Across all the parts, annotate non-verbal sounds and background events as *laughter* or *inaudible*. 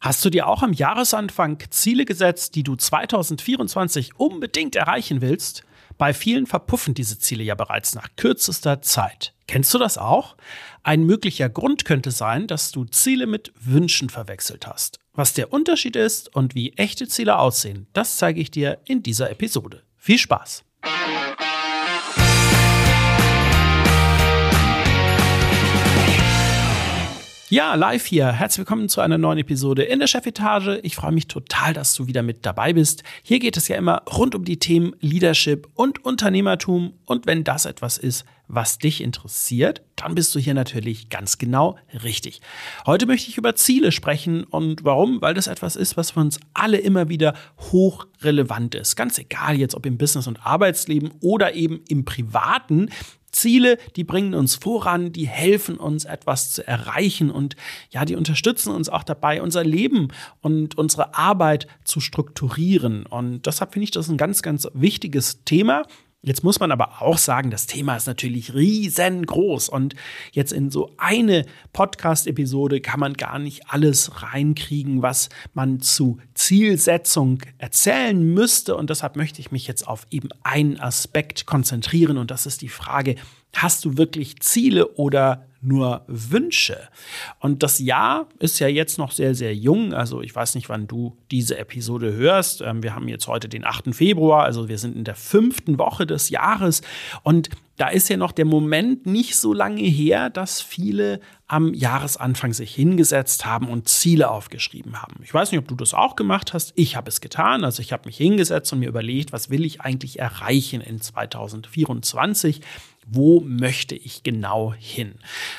Hast du dir auch am Jahresanfang Ziele gesetzt, die du 2024 unbedingt erreichen willst? Bei vielen verpuffen diese Ziele ja bereits nach kürzester Zeit. Kennst du das auch? Ein möglicher Grund könnte sein, dass du Ziele mit Wünschen verwechselt hast. Was der Unterschied ist und wie echte Ziele aussehen, das zeige ich dir in dieser Episode. Viel Spaß! Ja, live hier. Herzlich willkommen zu einer neuen Episode in der Chefetage. Ich freue mich total, dass du wieder mit dabei bist. Hier geht es ja immer rund um die Themen Leadership und Unternehmertum. Und wenn das etwas ist, was dich interessiert, dann bist du hier natürlich ganz genau richtig. Heute möchte ich über Ziele sprechen und warum? Weil das etwas ist, was für uns alle immer wieder hochrelevant ist. Ganz egal jetzt, ob im Business- und Arbeitsleben oder eben im Privaten. Ziele, die bringen uns voran, die helfen uns etwas zu erreichen und ja, die unterstützen uns auch dabei, unser Leben und unsere Arbeit zu strukturieren. Und deshalb finde ich das ein ganz, ganz wichtiges Thema. Jetzt muss man aber auch sagen, das Thema ist natürlich riesengroß. Und jetzt in so eine Podcast-Episode kann man gar nicht alles reinkriegen, was man zu Zielsetzung erzählen müsste. Und deshalb möchte ich mich jetzt auf eben einen Aspekt konzentrieren. Und das ist die Frage, hast du wirklich Ziele oder nur Wünsche. Und das Jahr ist ja jetzt noch sehr, sehr jung. Also ich weiß nicht, wann du diese Episode hörst. Ähm, wir haben jetzt heute den 8. Februar, also wir sind in der fünften Woche des Jahres. Und da ist ja noch der Moment nicht so lange her, dass viele am Jahresanfang sich hingesetzt haben und Ziele aufgeschrieben haben. Ich weiß nicht, ob du das auch gemacht hast. Ich habe es getan. Also ich habe mich hingesetzt und mir überlegt, was will ich eigentlich erreichen in 2024? Wo möchte ich genau hin?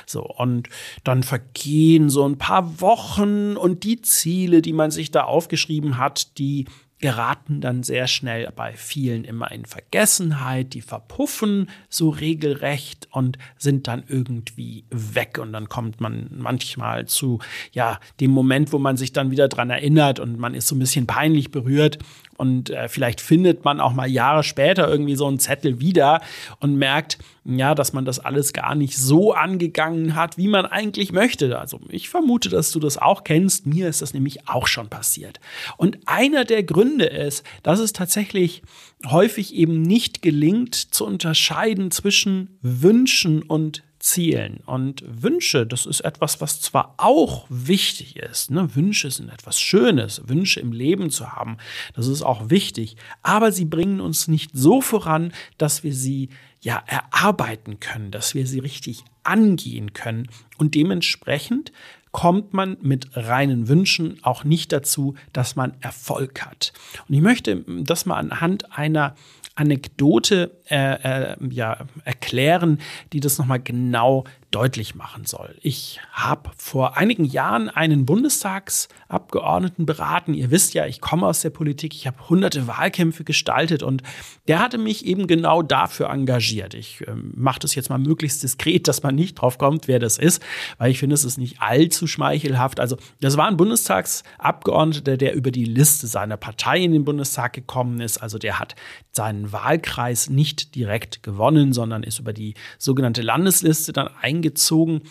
So, und dann vergehen so ein paar Wochen und die Ziele, die man sich da aufgeschrieben hat, die geraten dann sehr schnell bei vielen immer in Vergessenheit, die verpuffen so regelrecht und sind dann irgendwie weg und dann kommt man manchmal zu ja, dem Moment, wo man sich dann wieder dran erinnert und man ist so ein bisschen peinlich berührt und äh, vielleicht findet man auch mal Jahre später irgendwie so einen Zettel wieder und merkt, ja, dass man das alles gar nicht so angegangen hat, wie man eigentlich möchte. Also ich vermute, dass du das auch kennst. Mir ist das nämlich auch schon passiert. Und einer der Gründe ist, dass es tatsächlich häufig eben nicht gelingt zu unterscheiden zwischen Wünschen und Zielen. Und Wünsche, das ist etwas, was zwar auch wichtig ist. Ne? Wünsche sind etwas Schönes, Wünsche im Leben zu haben, das ist auch wichtig. Aber sie bringen uns nicht so voran, dass wir sie ja erarbeiten können, dass wir sie richtig angehen können. Und dementsprechend kommt man mit reinen Wünschen auch nicht dazu, dass man Erfolg hat. Und ich möchte das mal anhand einer Anekdote äh, äh, ja, erklären, die das nochmal genau deutlich machen soll. Ich habe vor einigen Jahren einen Bundestagsabgeordneten beraten. Ihr wisst ja, ich komme aus der Politik, ich habe hunderte Wahlkämpfe gestaltet und der hatte mich eben genau dafür engagiert. Ich ähm, mache das jetzt mal möglichst diskret, dass man nicht drauf kommt, wer das ist, weil ich finde, es ist nicht allzu schmeichelhaft. Also das war ein Bundestagsabgeordneter, der über die Liste seiner Partei in den Bundestag gekommen ist. Also der hat seinen Wahlkreis nicht direkt gewonnen, sondern ist über die sogenannte Landesliste dann eingegangen eingezogen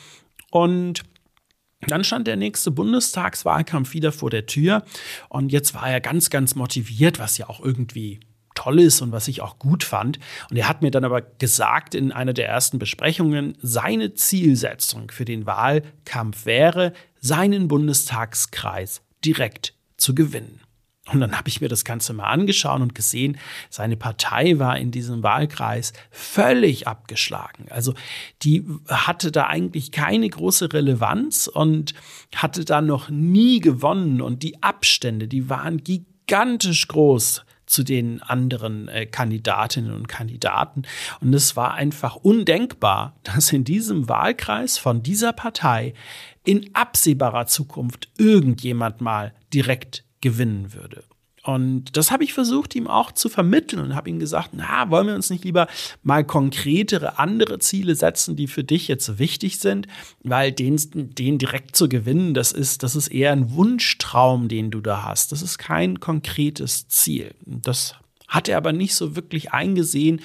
und dann stand der nächste Bundestagswahlkampf wieder vor der Tür und jetzt war er ganz, ganz motiviert, was ja auch irgendwie toll ist und was ich auch gut fand. Und er hat mir dann aber gesagt in einer der ersten Besprechungen, seine Zielsetzung für den Wahlkampf wäre, seinen Bundestagskreis direkt zu gewinnen. Und dann habe ich mir das Ganze mal angeschaut und gesehen, seine Partei war in diesem Wahlkreis völlig abgeschlagen. Also die hatte da eigentlich keine große Relevanz und hatte da noch nie gewonnen. Und die Abstände, die waren gigantisch groß zu den anderen äh, Kandidatinnen und Kandidaten. Und es war einfach undenkbar, *laughs* dass in diesem Wahlkreis von dieser Partei in absehbarer Zukunft irgendjemand mal direkt gewinnen würde. Und das habe ich versucht, ihm auch zu vermitteln und habe ihm gesagt, na, wollen wir uns nicht lieber mal konkretere andere Ziele setzen, die für dich jetzt wichtig sind, weil den, den direkt zu gewinnen, das ist, das ist eher ein Wunschtraum, den du da hast. Das ist kein konkretes Ziel. Das hat er aber nicht so wirklich eingesehen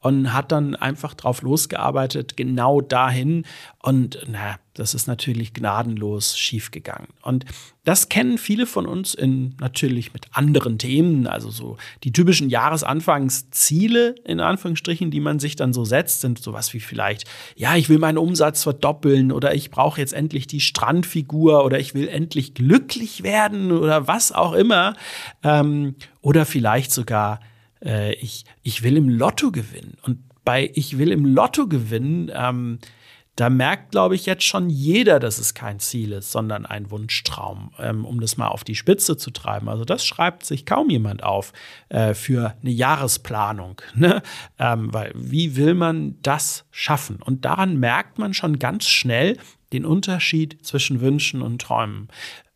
und hat dann einfach drauf losgearbeitet, genau dahin. Und na, das ist natürlich gnadenlos schiefgegangen. Und das kennen viele von uns in natürlich mit anderen Themen, also so die typischen Jahresanfangsziele in Anführungsstrichen, die man sich dann so setzt, sind sowas wie vielleicht, ja, ich will meinen Umsatz verdoppeln oder ich brauche jetzt endlich die Strandfigur oder ich will endlich glücklich werden oder was auch immer. Ähm, oder vielleicht sogar, äh, ich, ich will im Lotto gewinnen. Und bei Ich will im Lotto gewinnen, ähm, da merkt, glaube ich, jetzt schon jeder, dass es kein Ziel ist, sondern ein Wunschtraum, ähm, um das mal auf die Spitze zu treiben. Also das schreibt sich kaum jemand auf äh, für eine Jahresplanung. *laughs* Ne? Ähm, weil wie will man das schaffen? Und daran merkt man schon ganz schnell den Unterschied zwischen Wünschen und Träumen.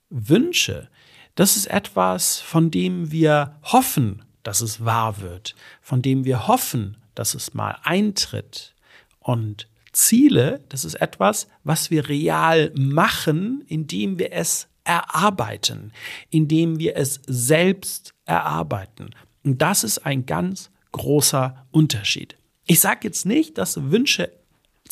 Wünsche, das ist etwas, von dem wir hoffen, dass es wahr wird, von dem wir hoffen, dass es mal eintritt. Und Ziele, das ist etwas, was wir real machen, indem wir es erarbeiten, indem wir es selbst erarbeiten. Und das ist ein ganz großer Unterschied. Ich sage jetzt nicht, dass Wünsche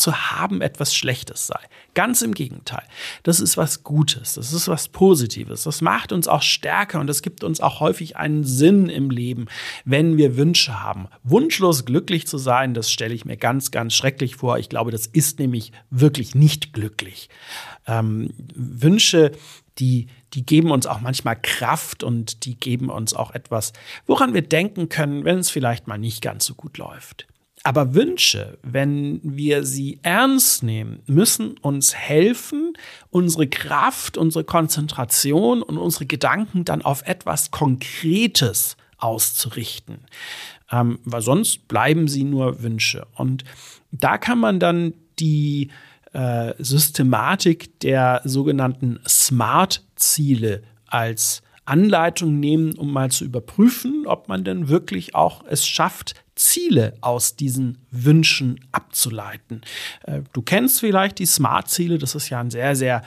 zu haben etwas Schlechtes sei. Ganz im Gegenteil. Das ist was Gutes, das ist was Positives. Das macht uns auch stärker und das gibt uns auch häufig einen Sinn im Leben, wenn wir Wünsche haben. Wunschlos glücklich zu sein, das stelle ich mir ganz, ganz schrecklich vor. Ich glaube, das ist nämlich wirklich nicht glücklich. Ähm, Wünsche, die, die geben uns auch manchmal Kraft und die geben uns auch etwas, woran wir denken können, wenn es vielleicht mal nicht ganz so gut läuft. Aber Wünsche, wenn wir sie ernst nehmen, müssen uns helfen, unsere Kraft, unsere Konzentration und unsere Gedanken dann auf etwas Konkretes auszurichten. Ähm, weil sonst bleiben sie nur Wünsche. Und da kann man dann die äh, Systematik der sogenannten Smart-Ziele als Anleitung nehmen, um mal zu überprüfen, ob man denn wirklich auch es schafft, Ziele aus diesen Wünschen abzuleiten. Äh, du kennst vielleicht die Smart-Ziele, das ist ja ein sehr, sehr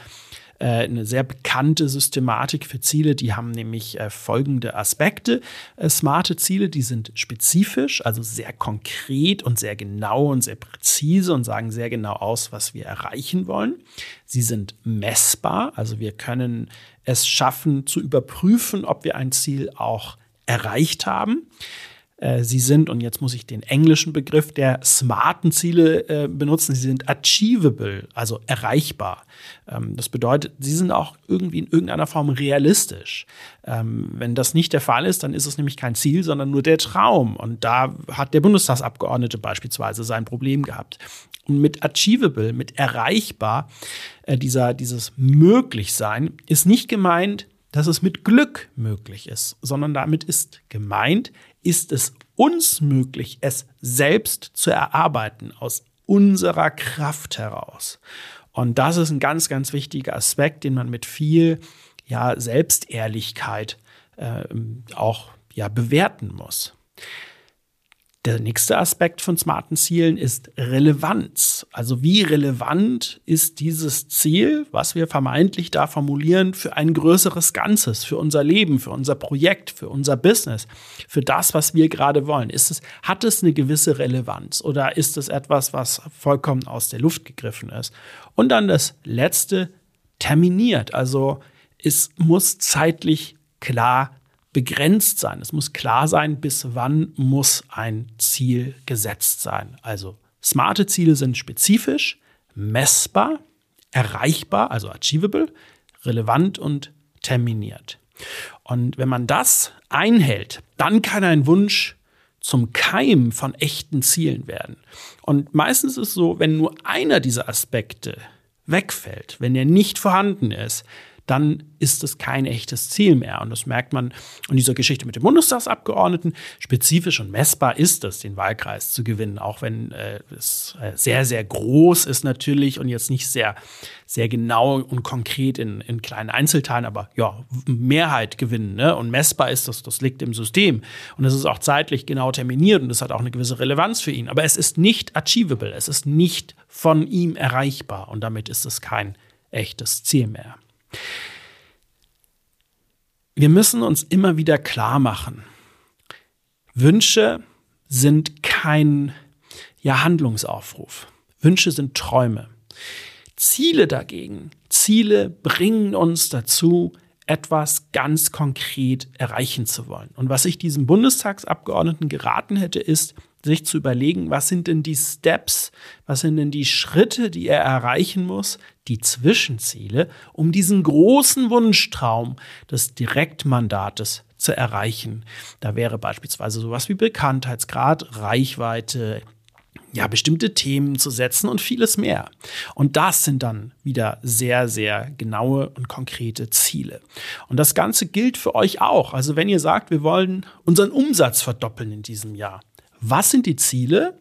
äh, eine sehr bekannte Systematik für Ziele. Die haben nämlich äh, folgende Aspekte. smarte Ziele, die sind spezifisch, also sehr konkret und sehr genau und sehr präzise und sagen sehr genau aus, was wir erreichen wollen. Sie sind messbar, also wir können es schaffen zu überprüfen, ob wir ein Ziel auch erreicht haben. Äh, sie sind, und jetzt muss ich den englischen Begriff der smarten Ziele äh, benutzen, sie sind achievable, also erreichbar. Ähm, das bedeutet, sie sind auch irgendwie in irgendeiner Form realistisch. Ähm, wenn das nicht der Fall ist, dann ist es nämlich kein Ziel, sondern nur der Traum. Und da hat der Bundestagsabgeordnete beispielsweise sein Problem gehabt. Und mit achievable, mit erreichbar, äh, dieser, dieses Möglichsein, ist nicht gemeint, dass es mit Glück möglich ist, sondern damit ist gemeint, ist es uns möglich, es selbst zu erarbeiten aus unserer Kraft heraus. Und das ist ein ganz, ganz wichtiger Aspekt, den man mit viel ja, Selbstehrlichkeit äh, auch ja, bewerten muss. Der nächste Aspekt von smarten Zielen ist Relevanz. Also wie relevant ist dieses Ziel, was wir vermeintlich da formulieren, für ein größeres Ganzes, für unser Leben, für unser Projekt, für unser Business, für das, was wir gerade wollen? Ist es, hat es eine gewisse Relevanz oder ist es etwas, was vollkommen aus der Luft gegriffen ist? Und dann das letzte, terminiert. Also es muss zeitlich klar begrenzt sein. Es muss klar sein, bis wann muss ein Ziel gesetzt sein. Also smarte Ziele sind spezifisch, messbar, erreichbar, also achievable, relevant und terminiert. Und wenn man das einhält, dann kann ein Wunsch zum Keim von echten Zielen werden. Und meistens ist es so, wenn nur einer dieser Aspekte wegfällt, wenn er nicht vorhanden ist, dann ist es kein echtes Ziel mehr. Und das merkt man in dieser Geschichte mit dem Bundestagsabgeordneten. Spezifisch und messbar ist es, den Wahlkreis zu gewinnen, auch wenn äh, es äh, sehr, sehr groß ist natürlich und jetzt nicht sehr, sehr genau und konkret in, in kleinen Einzelteilen, aber ja, Mehrheit gewinnen. Ne? Und messbar ist das, das liegt im System. Und es ist auch zeitlich genau terminiert und das hat auch eine gewisse Relevanz für ihn. Aber es ist nicht achievable, es ist nicht von ihm erreichbar und damit ist es kein echtes Ziel mehr. Wir müssen uns immer wieder klar machen, Wünsche sind kein ja, Handlungsaufruf. Wünsche sind Träume. Ziele dagegen, Ziele bringen uns dazu, etwas ganz konkret erreichen zu wollen. Und was ich diesem Bundestagsabgeordneten geraten hätte, ist, sich zu überlegen, was sind denn die Steps, was sind denn die Schritte, die er erreichen muss, die Zwischenziele, um diesen großen Wunschtraum des Direktmandates zu erreichen. Da wäre beispielsweise sowas wie Bekanntheitsgrad, Reichweite, ja, bestimmte Themen zu setzen und vieles mehr. Und das sind dann wieder sehr, sehr genaue und konkrete Ziele. Und das Ganze gilt für euch auch. Also wenn ihr sagt, wir wollen unseren Umsatz verdoppeln in diesem Jahr, was sind die Ziele,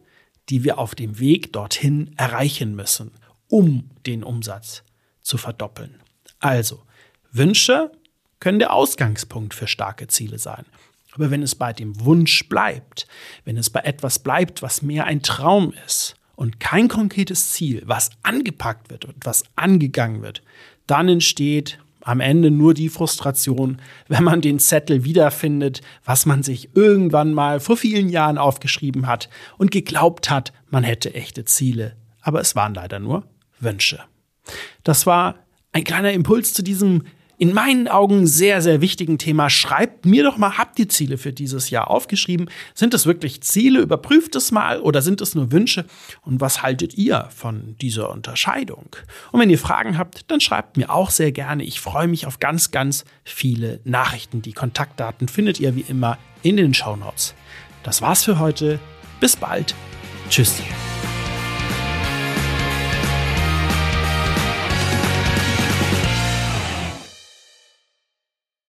die wir auf dem Weg dorthin erreichen müssen, um den Umsatz zu verdoppeln? Also, Wünsche können der Ausgangspunkt für starke Ziele sein. Aber wenn es bei dem Wunsch bleibt, wenn es bei etwas bleibt, was mehr ein Traum ist und kein konkretes Ziel, was angepackt wird und was angegangen wird, dann entsteht am Ende nur die Frustration, wenn man den Zettel wiederfindet, was man sich irgendwann mal vor vielen Jahren aufgeschrieben hat und geglaubt hat, man hätte echte Ziele. Aber es waren leider nur Wünsche. Das war ein kleiner Impuls zu diesem in meinen Augen sehr, sehr wichtigen Thema. Schreibt mir doch mal, habt ihr Ziele für dieses Jahr aufgeschrieben? Sind es wirklich Ziele? Überprüft es mal oder sind es nur Wünsche? Und was haltet ihr von dieser Unterscheidung? Und wenn ihr Fragen habt, dann schreibt mir auch sehr gerne. Ich freue mich auf ganz, ganz viele Nachrichten. Die Kontaktdaten findet ihr wie immer in den Show Notes. Das war's für heute. Bis bald. Tschüss.